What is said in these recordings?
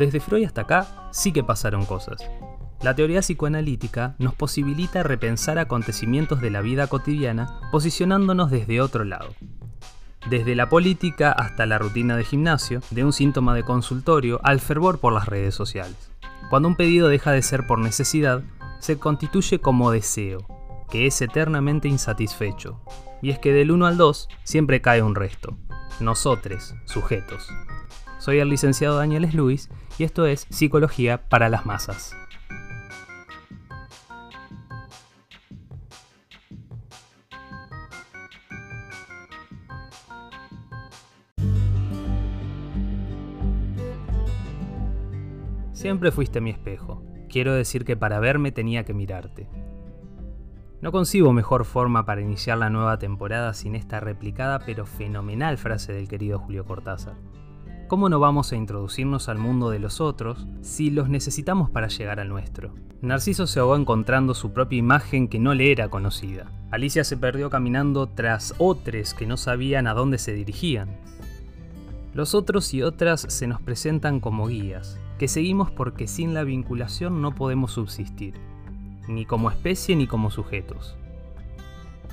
desde Freud hasta acá sí que pasaron cosas. La teoría psicoanalítica nos posibilita repensar acontecimientos de la vida cotidiana posicionándonos desde otro lado. Desde la política hasta la rutina de gimnasio, de un síntoma de consultorio al fervor por las redes sociales. Cuando un pedido deja de ser por necesidad, se constituye como deseo, que es eternamente insatisfecho. Y es que del 1 al 2 siempre cae un resto. Nosotros, sujetos. Soy el licenciado Daniel Luis y esto es Psicología para las Masas. Siempre fuiste mi espejo. Quiero decir que para verme tenía que mirarte. No concibo mejor forma para iniciar la nueva temporada sin esta replicada pero fenomenal frase del querido Julio Cortázar. ¿Cómo no vamos a introducirnos al mundo de los otros si los necesitamos para llegar al nuestro? Narciso se ahogó encontrando su propia imagen que no le era conocida. Alicia se perdió caminando tras otros que no sabían a dónde se dirigían. Los otros y otras se nos presentan como guías, que seguimos porque sin la vinculación no podemos subsistir, ni como especie ni como sujetos.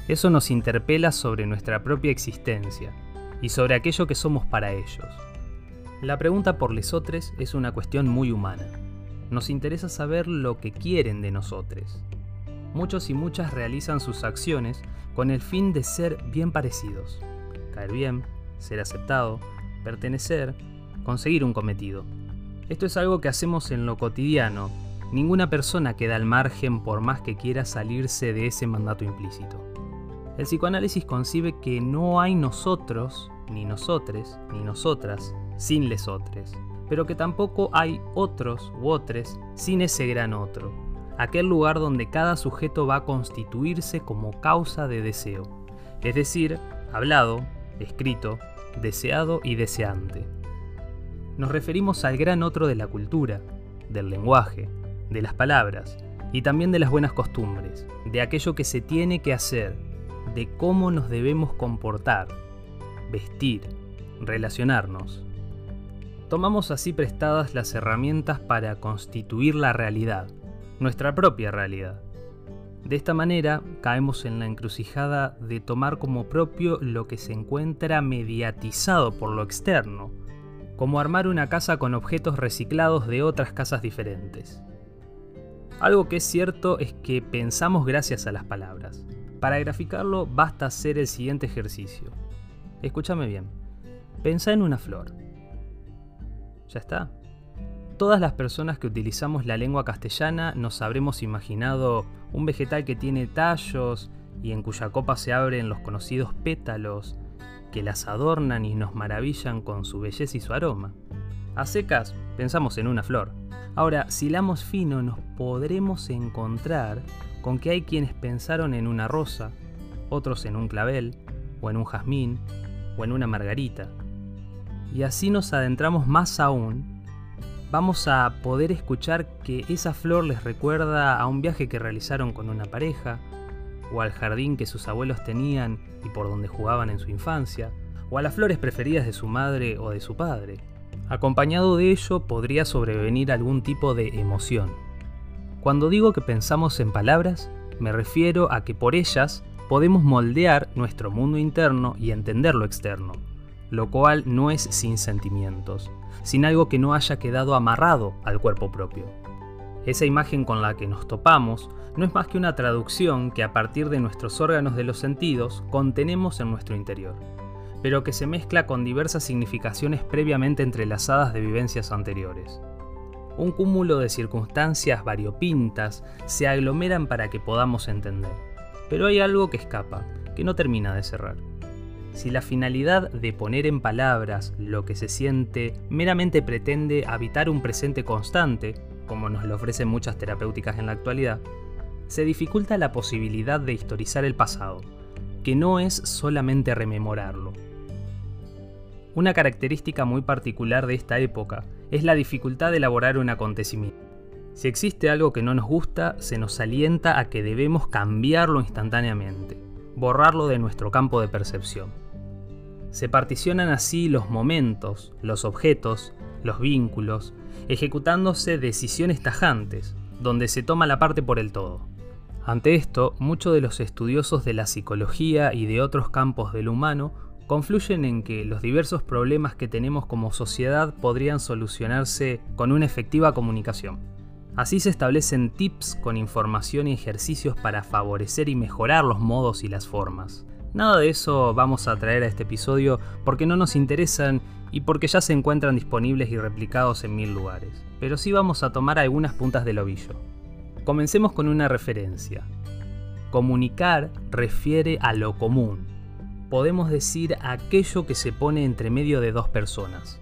Eso nos interpela sobre nuestra propia existencia y sobre aquello que somos para ellos. La pregunta por lesotres es una cuestión muy humana. Nos interesa saber lo que quieren de nosotros. Muchos y muchas realizan sus acciones con el fin de ser bien parecidos, caer bien, ser aceptado, pertenecer, conseguir un cometido. Esto es algo que hacemos en lo cotidiano. Ninguna persona queda al margen por más que quiera salirse de ese mandato implícito. El psicoanálisis concibe que no hay nosotros, ni nosotres, ni nosotras, sin lesotres, pero que tampoco hay otros u otros sin ese gran otro, aquel lugar donde cada sujeto va a constituirse como causa de deseo, es decir, hablado, escrito, deseado y deseante. Nos referimos al gran otro de la cultura, del lenguaje, de las palabras y también de las buenas costumbres, de aquello que se tiene que hacer, de cómo nos debemos comportar, vestir, relacionarnos. Tomamos así prestadas las herramientas para constituir la realidad, nuestra propia realidad. De esta manera caemos en la encrucijada de tomar como propio lo que se encuentra mediatizado por lo externo, como armar una casa con objetos reciclados de otras casas diferentes. Algo que es cierto es que pensamos gracias a las palabras. Para graficarlo basta hacer el siguiente ejercicio. Escúchame bien. Pensa en una flor. ¿Ya está? Todas las personas que utilizamos la lengua castellana nos habremos imaginado un vegetal que tiene tallos y en cuya copa se abren los conocidos pétalos, que las adornan y nos maravillan con su belleza y su aroma. A secas, pensamos en una flor. Ahora, si lamos fino, nos podremos encontrar con que hay quienes pensaron en una rosa, otros en un clavel, o en un jazmín, o en una margarita. Y así nos adentramos más aún, vamos a poder escuchar que esa flor les recuerda a un viaje que realizaron con una pareja, o al jardín que sus abuelos tenían y por donde jugaban en su infancia, o a las flores preferidas de su madre o de su padre. Acompañado de ello podría sobrevenir algún tipo de emoción. Cuando digo que pensamos en palabras, me refiero a que por ellas podemos moldear nuestro mundo interno y entender lo externo, lo cual no es sin sentimientos, sin algo que no haya quedado amarrado al cuerpo propio. Esa imagen con la que nos topamos no es más que una traducción que a partir de nuestros órganos de los sentidos contenemos en nuestro interior, pero que se mezcla con diversas significaciones previamente entrelazadas de vivencias anteriores. Un cúmulo de circunstancias variopintas se aglomeran para que podamos entender, pero hay algo que escapa, que no termina de cerrar. Si la finalidad de poner en palabras lo que se siente meramente pretende habitar un presente constante, como nos lo ofrecen muchas terapéuticas en la actualidad, se dificulta la posibilidad de historizar el pasado, que no es solamente rememorarlo. Una característica muy particular de esta época es la dificultad de elaborar un acontecimiento. Si existe algo que no nos gusta, se nos alienta a que debemos cambiarlo instantáneamente, borrarlo de nuestro campo de percepción. Se particionan así los momentos, los objetos, los vínculos, ejecutándose decisiones tajantes, donde se toma la parte por el todo. Ante esto, muchos de los estudiosos de la psicología y de otros campos del humano confluyen en que los diversos problemas que tenemos como sociedad podrían solucionarse con una efectiva comunicación. Así se establecen tips con información y ejercicios para favorecer y mejorar los modos y las formas. Nada de eso vamos a traer a este episodio porque no nos interesan y porque ya se encuentran disponibles y replicados en mil lugares, pero sí vamos a tomar algunas puntas del ovillo. Comencemos con una referencia. Comunicar refiere a lo común, podemos decir aquello que se pone entre medio de dos personas.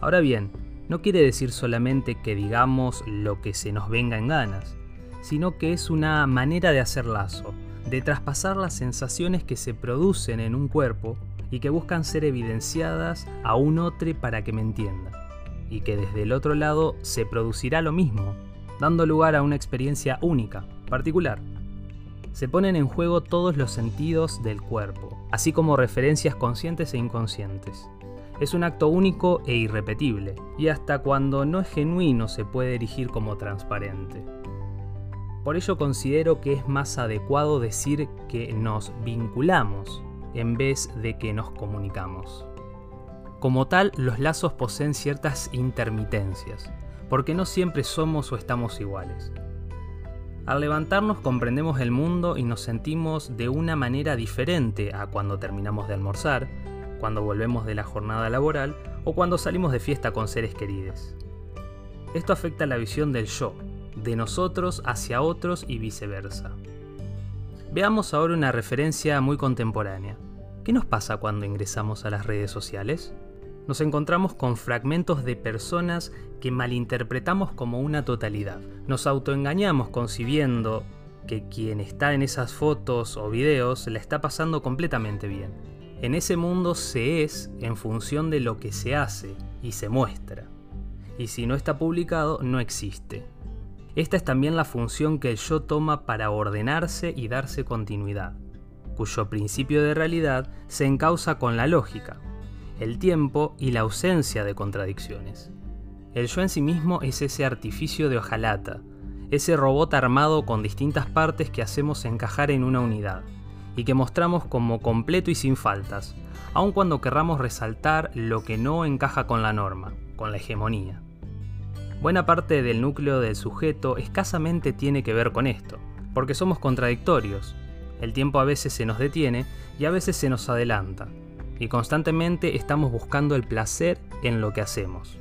Ahora bien, no quiere decir solamente que digamos lo que se nos venga en ganas, sino que es una manera de hacer lazo, de traspasar las sensaciones que se producen en un cuerpo y que buscan ser evidenciadas a un otro para que me entienda, y que desde el otro lado se producirá lo mismo, dando lugar a una experiencia única, particular se ponen en juego todos los sentidos del cuerpo, así como referencias conscientes e inconscientes. Es un acto único e irrepetible, y hasta cuando no es genuino se puede erigir como transparente. Por ello considero que es más adecuado decir que nos vinculamos en vez de que nos comunicamos. Como tal, los lazos poseen ciertas intermitencias, porque no siempre somos o estamos iguales. Al levantarnos comprendemos el mundo y nos sentimos de una manera diferente a cuando terminamos de almorzar, cuando volvemos de la jornada laboral o cuando salimos de fiesta con seres queridos. Esto afecta la visión del yo, de nosotros hacia otros y viceversa. Veamos ahora una referencia muy contemporánea. ¿Qué nos pasa cuando ingresamos a las redes sociales? nos encontramos con fragmentos de personas que malinterpretamos como una totalidad. Nos autoengañamos concibiendo que quien está en esas fotos o videos la está pasando completamente bien. En ese mundo se es en función de lo que se hace y se muestra. Y si no está publicado, no existe. Esta es también la función que el yo toma para ordenarse y darse continuidad, cuyo principio de realidad se encausa con la lógica, el tiempo y la ausencia de contradicciones. El yo en sí mismo es ese artificio de hojalata, ese robot armado con distintas partes que hacemos encajar en una unidad, y que mostramos como completo y sin faltas, aun cuando querramos resaltar lo que no encaja con la norma, con la hegemonía. Buena parte del núcleo del sujeto escasamente tiene que ver con esto, porque somos contradictorios. El tiempo a veces se nos detiene y a veces se nos adelanta, y constantemente estamos buscando el placer en lo que hacemos,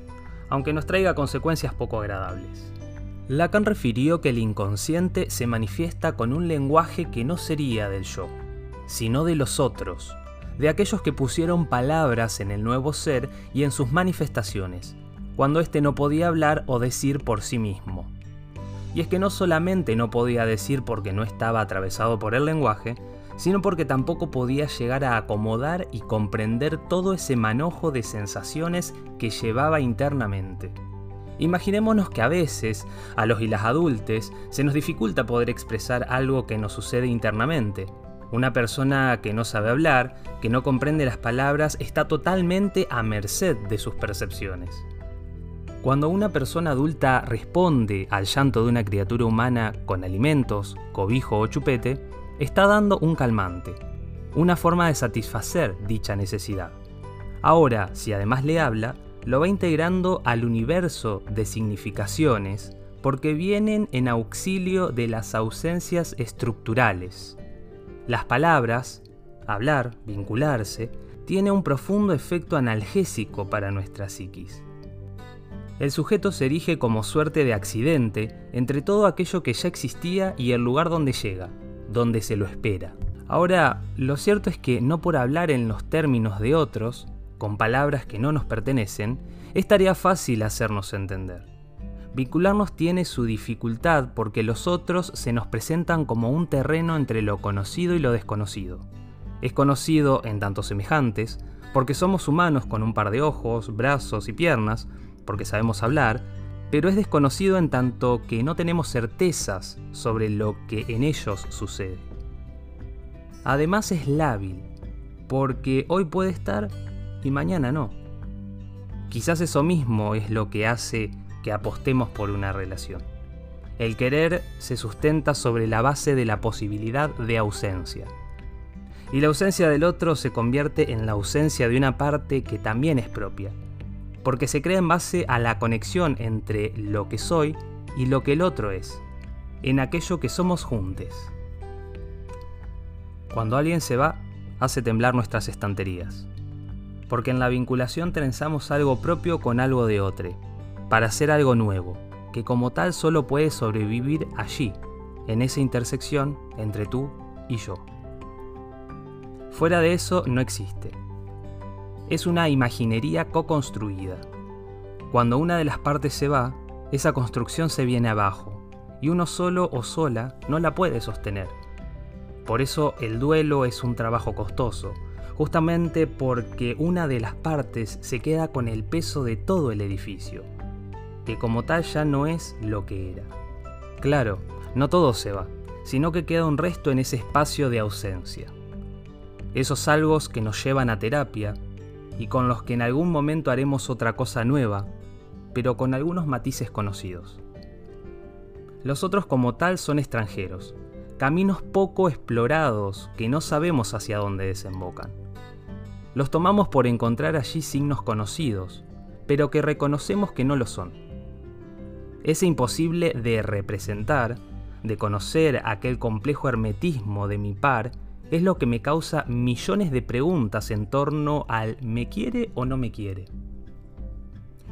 aunque nos traiga consecuencias poco agradables. Lacan refirió que el inconsciente se manifiesta con un lenguaje que no sería del yo, sino de los otros, de aquellos que pusieron palabras en el nuevo ser y en sus manifestaciones, cuando éste no podía hablar o decir por sí mismo. Y es que no solamente no podía decir porque no estaba atravesado por el lenguaje, sino porque tampoco podía llegar a acomodar y comprender todo ese manojo de sensaciones que llevaba internamente. Imaginémonos que a veces, a los y las adultes, se nos dificulta poder expresar algo que nos sucede internamente. Una persona que no sabe hablar, que no comprende las palabras, está totalmente a merced de sus percepciones. Cuando una persona adulta responde al llanto de una criatura humana con alimentos, cobijo o chupete, está dando un calmante, una forma de satisfacer dicha necesidad. Ahora, si además le habla, lo va integrando al universo de significaciones porque vienen en auxilio de las ausencias estructurales. Las palabras, hablar, vincularse, tiene un profundo efecto analgésico para nuestra psiquis. El sujeto se erige como suerte de accidente entre todo aquello que ya existía y el lugar donde llega, donde se lo espera. Ahora, lo cierto es que no por hablar en los términos de otros, con palabras que no nos pertenecen, es tarea fácil hacernos entender. Vincularnos tiene su dificultad porque los otros se nos presentan como un terreno entre lo conocido y lo desconocido. Es conocido en tantos semejantes, porque somos humanos con un par de ojos, brazos y piernas, porque sabemos hablar, pero es desconocido en tanto que no tenemos certezas sobre lo que en ellos sucede. Además es lábil, porque hoy puede estar y mañana no. Quizás eso mismo es lo que hace que apostemos por una relación. El querer se sustenta sobre la base de la posibilidad de ausencia. Y la ausencia del otro se convierte en la ausencia de una parte que también es propia, porque se crea en base a la conexión entre lo que soy y lo que el otro es, en aquello que somos juntos. Cuando alguien se va, hace temblar nuestras estanterías, porque en la vinculación trenzamos algo propio con algo de otro, para hacer algo nuevo, que como tal solo puede sobrevivir allí, en esa intersección entre tú y yo. Fuera de eso no existe. Es una imaginería co-construida. Cuando una de las partes se va, esa construcción se viene abajo, y uno solo o sola no la puede sostener. Por eso el duelo es un trabajo costoso, justamente porque una de las partes se queda con el peso de todo el edificio que como tal ya no es lo que era. Claro, no todo se va, sino que queda un resto en ese espacio de ausencia. Esos algos que nos llevan a terapia y con los que en algún momento haremos otra cosa nueva, pero con algunos matices conocidos. Los otros como tal son extranjeros, caminos poco explorados que no sabemos hacia dónde desembocan. Los tomamos por encontrar allí signos conocidos, pero que reconocemos que no lo son. Ese imposible de representar, de conocer aquel complejo hermetismo de mi par, es lo que me causa millones de preguntas en torno al ¿me quiere o no me quiere?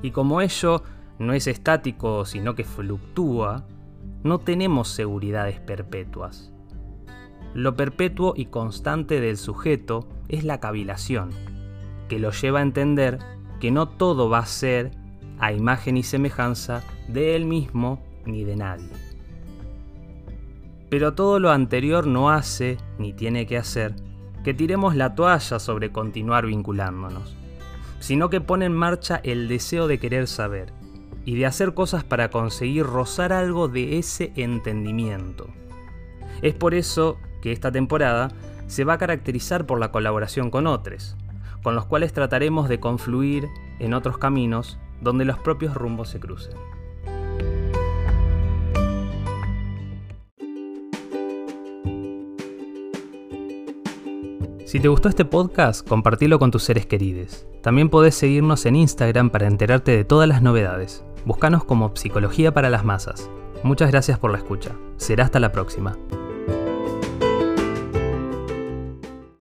Y como ello no es estático, sino que fluctúa, no tenemos seguridades perpetuas. Lo perpetuo y constante del sujeto es la cavilación, que lo lleva a entender que no todo va a ser a imagen y semejanza de él mismo ni de nadie. Pero todo lo anterior no hace, ni tiene que hacer, que tiremos la toalla sobre continuar vinculándonos, sino que pone en marcha el deseo de querer saber y de hacer cosas para conseguir rozar algo de ese entendimiento. Es por eso que esta temporada se va a caracterizar por la colaboración con otros, con los cuales trataremos de confluir en otros caminos donde los propios rumbos se crucen. Si te gustó este podcast, compartilo con tus seres queridos. También podés seguirnos en Instagram para enterarte de todas las novedades. Búscanos como Psicología para las Masas. Muchas gracias por la escucha. Será hasta la próxima.